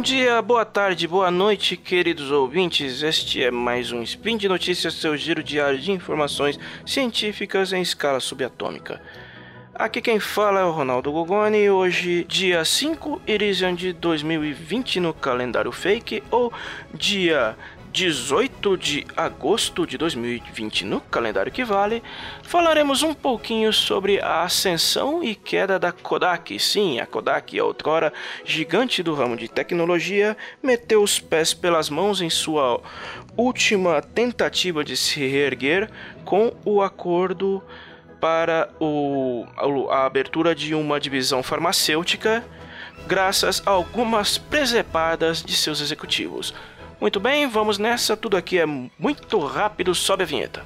Bom dia, boa tarde, boa noite, queridos ouvintes. Este é mais um Spin de Notícias, seu giro diário de informações científicas em escala subatômica. Aqui quem fala é o Ronaldo Gogoni, hoje dia 5 Irision de 2020 no calendário fake, ou dia 18 de agosto de 2020 no calendário que vale, falaremos um pouquinho sobre a ascensão e queda da Kodak. Sim, a Kodak, outrora gigante do ramo de tecnologia, meteu os pés pelas mãos em sua última tentativa de se reerguer com o acordo para o, a abertura de uma divisão farmacêutica, graças a algumas presepadas de seus executivos. Muito bem, vamos nessa. Tudo aqui é muito rápido. Sobe a vinheta.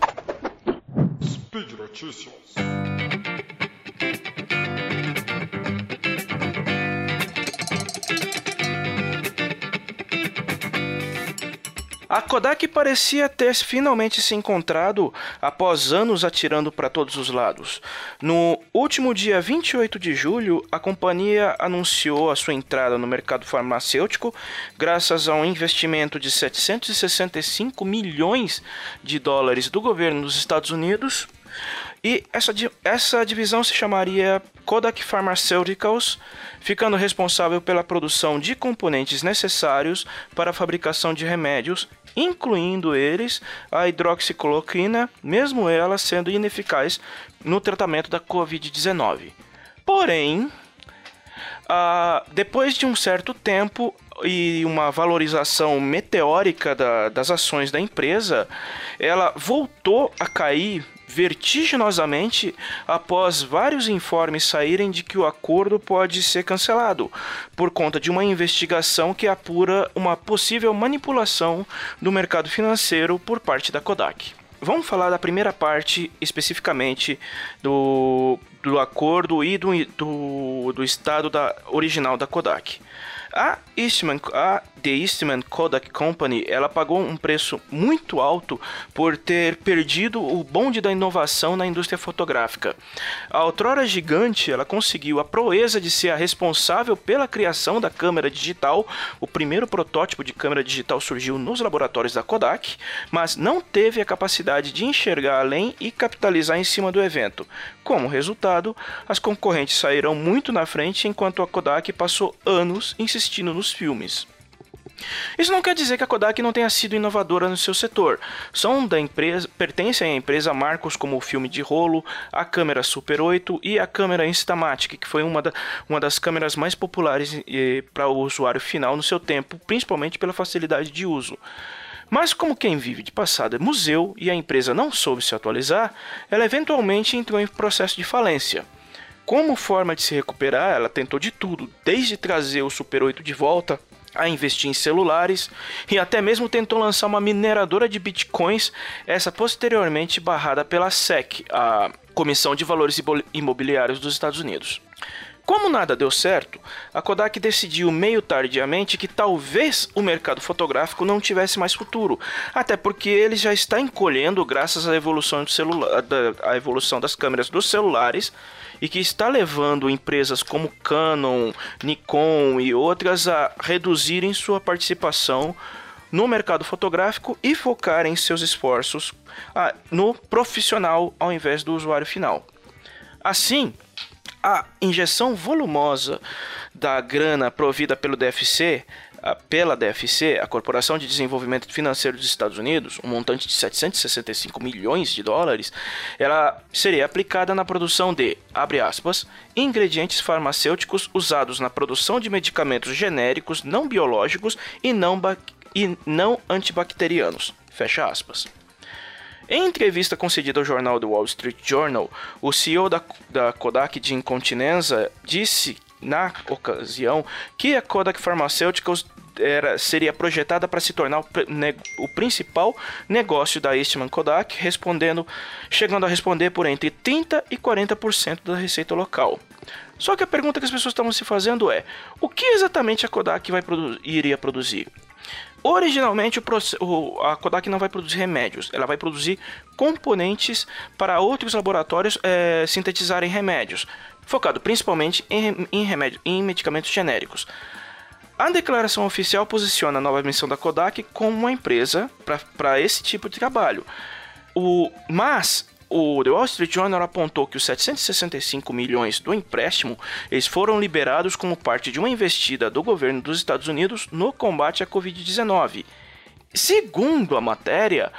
Speed Notícias. A Kodak parecia ter finalmente se encontrado após anos atirando para todos os lados. No último dia 28 de julho, a companhia anunciou a sua entrada no mercado farmacêutico graças a um investimento de 765 milhões de dólares do governo dos Estados Unidos. E essa, essa divisão se chamaria Kodak Pharmaceuticals, ficando responsável pela produção de componentes necessários para a fabricação de remédios incluindo eles a hidroxicloroquina, mesmo ela sendo ineficaz no tratamento da Covid-19. Porém, depois de um certo tempo e uma valorização meteórica da, das ações da empresa, ela voltou a cair vertiginosamente após vários informes saírem de que o acordo pode ser cancelado, por conta de uma investigação que apura uma possível manipulação do mercado financeiro por parte da Kodak. Vamos falar da primeira parte especificamente do, do acordo e do, do, do estado da, original da Kodak. A Eastman, a The Eastman Kodak Company, ela pagou um preço muito alto por ter perdido o bonde da inovação na indústria fotográfica. A outrora gigante, ela conseguiu a proeza de ser a responsável pela criação da câmera digital. O primeiro protótipo de câmera digital surgiu nos laboratórios da Kodak, mas não teve a capacidade de enxergar além e capitalizar em cima do evento. Como resultado, as concorrentes saíram muito na frente enquanto a Kodak passou anos insistindo nos filmes. Isso não quer dizer que a Kodak não tenha sido inovadora no seu setor. São da empresa, pertencem à empresa marcos como o filme de rolo, a câmera Super 8 e a câmera Instamatic, que foi uma, da, uma das câmeras mais populares para o usuário final no seu tempo, principalmente pela facilidade de uso. Mas como quem vive de passado é museu e a empresa não soube se atualizar, ela eventualmente entrou em processo de falência. Como forma de se recuperar, ela tentou de tudo, desde trazer o Super 8 de volta a investir em celulares e até mesmo tentou lançar uma mineradora de bitcoins, essa posteriormente barrada pela SEC, a Comissão de Valores Imobiliários dos Estados Unidos. Como nada deu certo, a Kodak decidiu meio tardiamente que talvez o mercado fotográfico não tivesse mais futuro, até porque ele já está encolhendo graças à evolução, à evolução das câmeras dos celulares e que está levando empresas como Canon, Nikon e outras a reduzirem sua participação no mercado fotográfico e focarem seus esforços no profissional ao invés do usuário final. Assim, a injeção volumosa da grana provida pelo DFC, pela DFC, a Corporação de Desenvolvimento Financeiro dos Estados Unidos, um montante de 765 milhões de dólares, ela seria aplicada na produção de, abre aspas, ingredientes farmacêuticos usados na produção de medicamentos genéricos não biológicos e não, e não antibacterianos, fecha aspas. Em entrevista concedida ao jornal The Wall Street Journal, o CEO da, da Kodak de Incontinenza disse na ocasião que a Kodak Pharmaceuticals era, seria projetada para se tornar o, ne, o, principal negócio da Eastman Kodak, respondendo, chegando a responder por entre 30% e 40% da receita local. Só que a pergunta que as pessoas estavam se fazendo é: o que exatamente a Kodak vai produ iria produzir? Originalmente, o, a Kodak não vai produzir remédios, ela vai produzir componentes para outros laboratórios é, sintetizarem remédios, focado principalmente em, em, remédio, em medicamentos genéricos. A declaração oficial posiciona a nova missão da Kodak como uma empresa para esse tipo de trabalho. O, mas o The Wall Street Journal apontou que os 765 milhões do empréstimo eles foram liberados como parte de uma investida do governo dos Estados Unidos no combate à Covid-19. Segundo a matéria,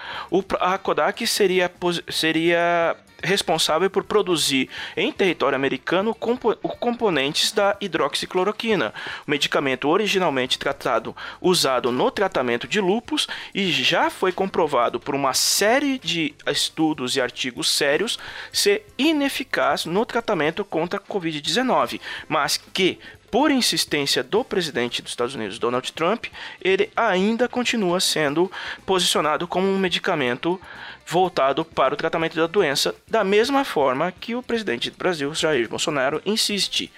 a Kodak seria, seria responsável por produzir em território americano compo componentes da hidroxicloroquina, medicamento originalmente tratado usado no tratamento de lupus e já foi comprovado por uma série de estudos e artigos sérios ser ineficaz no tratamento contra a COVID-19, mas que por insistência do presidente dos Estados Unidos, Donald Trump, ele ainda continua sendo posicionado como um medicamento voltado para o tratamento da doença, da mesma forma que o presidente do Brasil, Jair Bolsonaro, insiste.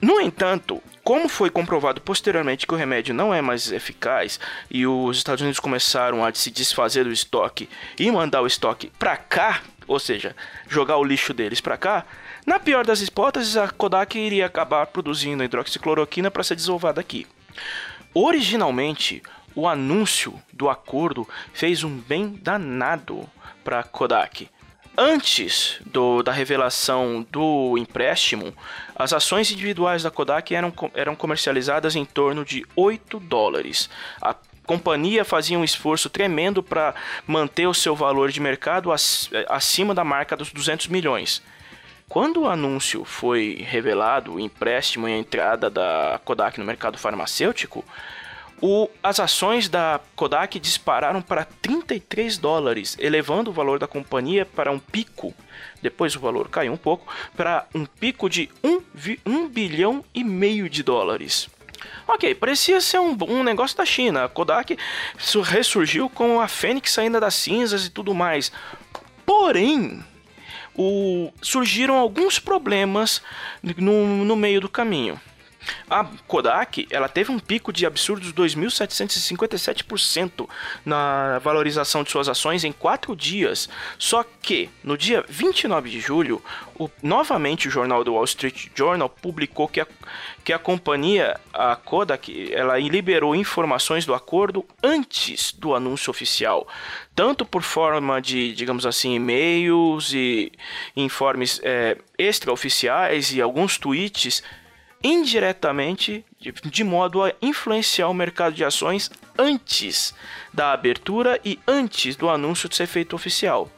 No entanto, como foi comprovado posteriormente que o remédio não é mais eficaz e os Estados Unidos começaram a se desfazer do estoque e mandar o estoque para cá, ou seja, jogar o lixo deles para cá, na pior das hipóteses, a Kodak iria acabar produzindo hidroxicloroquina para ser desovada aqui. Originalmente, o anúncio do acordo fez um bem danado para Kodak. Antes do, da revelação do empréstimo, as ações individuais da Kodak eram, eram comercializadas em torno de 8 dólares. A companhia fazia um esforço tremendo para manter o seu valor de mercado acima da marca dos 200 milhões. Quando o anúncio foi revelado, o empréstimo e a entrada da Kodak no mercado farmacêutico, o, as ações da Kodak dispararam para 33 dólares, elevando o valor da companhia para um pico. Depois o valor caiu um pouco para um pico de 1, 1 bilhão e meio de dólares. Ok, parecia ser um, um negócio da China. A Kodak ressurgiu com a Fênix saindo das cinzas e tudo mais. Porém, o, surgiram alguns problemas no, no meio do caminho. A Kodak, ela teve um pico de absurdos 2.757% na valorização de suas ações em 4 dias. Só que, no dia 29 de julho, o, novamente o jornal do Wall Street Journal publicou que a, que a companhia, a Kodak, ela liberou informações do acordo antes do anúncio oficial, tanto por forma de, digamos assim, e-mails e informes é, extraoficiais e alguns tweets indiretamente de, modo a influenciar o mercado de ações antes da abertura e antes do anúncio de ser feito oficial.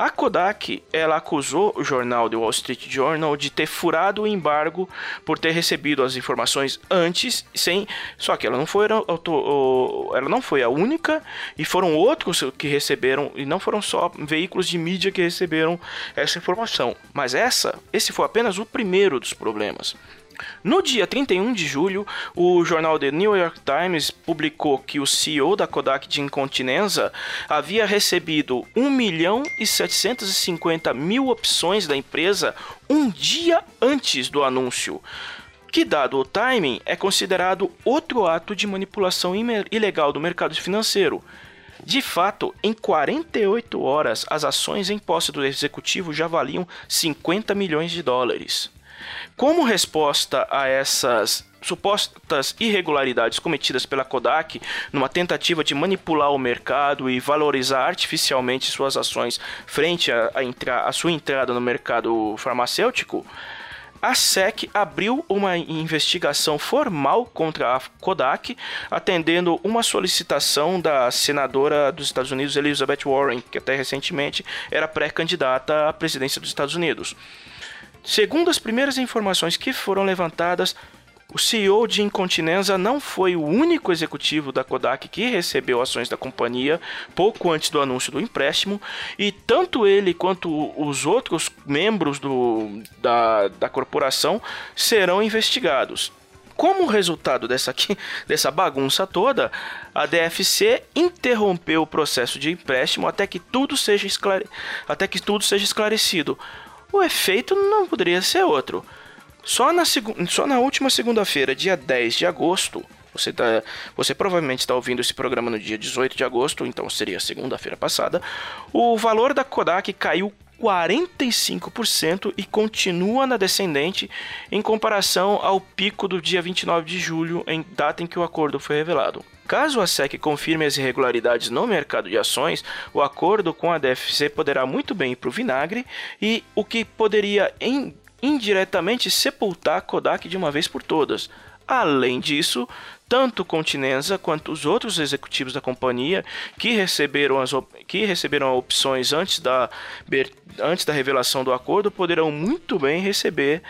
A Kodak ela acusou o jornal The Wall Street Journal de ter furado o embargo por ter recebido as informações antes, sem, só que ela não foi ela não foi a única e foram outros que receberam e não foram só veículos de mídia que receberam essa informação, mas essa, esse foi apenas o primeiro dos problemas. No dia 31 de julho, o jornal The New York Times publicou que o CEO da Kodak de Incontinenza havia recebido 1 milhão e 750 mil opções da empresa um dia antes do anúncio que, dado o timing, é considerado outro ato de manipulação ilegal do mercado financeiro. De fato, em 48 horas, as ações em posse do executivo já valiam 50 milhões de dólares. Como resposta a essas supostas irregularidades cometidas pela Kodak numa tentativa de manipular o mercado e valorizar artificialmente suas ações frente a sua entrada no mercado farmacêutico, a SEC abriu uma investigação formal contra a Kodak, atendendo uma solicitação da senadora dos Estados Unidos, Elizabeth Warren, que até recentemente era pré-candidata à presidência dos Estados Unidos. Segundo as primeiras informações que foram levantadas, o CEO de Incontinenza não foi o único executivo da Kodak que recebeu ações da companhia pouco antes do anúncio do empréstimo, e tanto ele quanto os outros membros do, da, da corporação serão investigados. Como resultado dessa, aqui, dessa bagunça toda, a DFC interrompeu o processo de empréstimo até que tudo seja, esclare... até que tudo seja esclarecido o efeito não poderia ser outro. Só na, só na última segunda-feira, dia 10 de agosto, você, tá, você provavelmente está ouvindo esse programa no dia 18 de agosto, então seria segunda-feira passada, o valor da Kodak caiu 45% e continua na descendente em comparação ao pico do dia 29 de julho, em data em que o acordo foi revelado. Caso a SEC confirme as irregularidades no mercado de ações, o acordo com a DFC poderá muito bem ir para o vinagre e o que poderia indiretamente sepultar a Kodak de uma vez por todas. Além disso, tanto Continenza quanto os outros executivos da companhia que receberam, as, que receberam opções antes da, antes da revelação do acordo poderão muito bem receber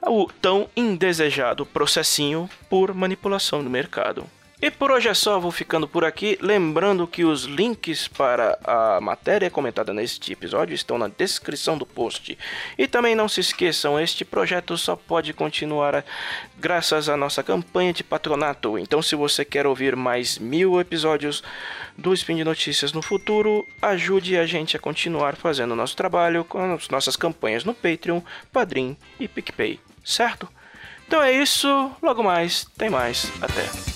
o tão indesejado processinho por manipulação do mercado. E por hoje é só, vou ficando por aqui. Lembrando que os links para a matéria comentada neste episódio estão na descrição do post. E também não se esqueçam, este projeto só pode continuar graças à nossa campanha de patronato. Então, se você quer ouvir mais mil episódios do Spin de Notícias no futuro, ajude a gente a continuar fazendo o nosso trabalho com as nossas campanhas no Patreon, Padrim e PicPay, certo? Então é isso, logo mais, tem mais, até.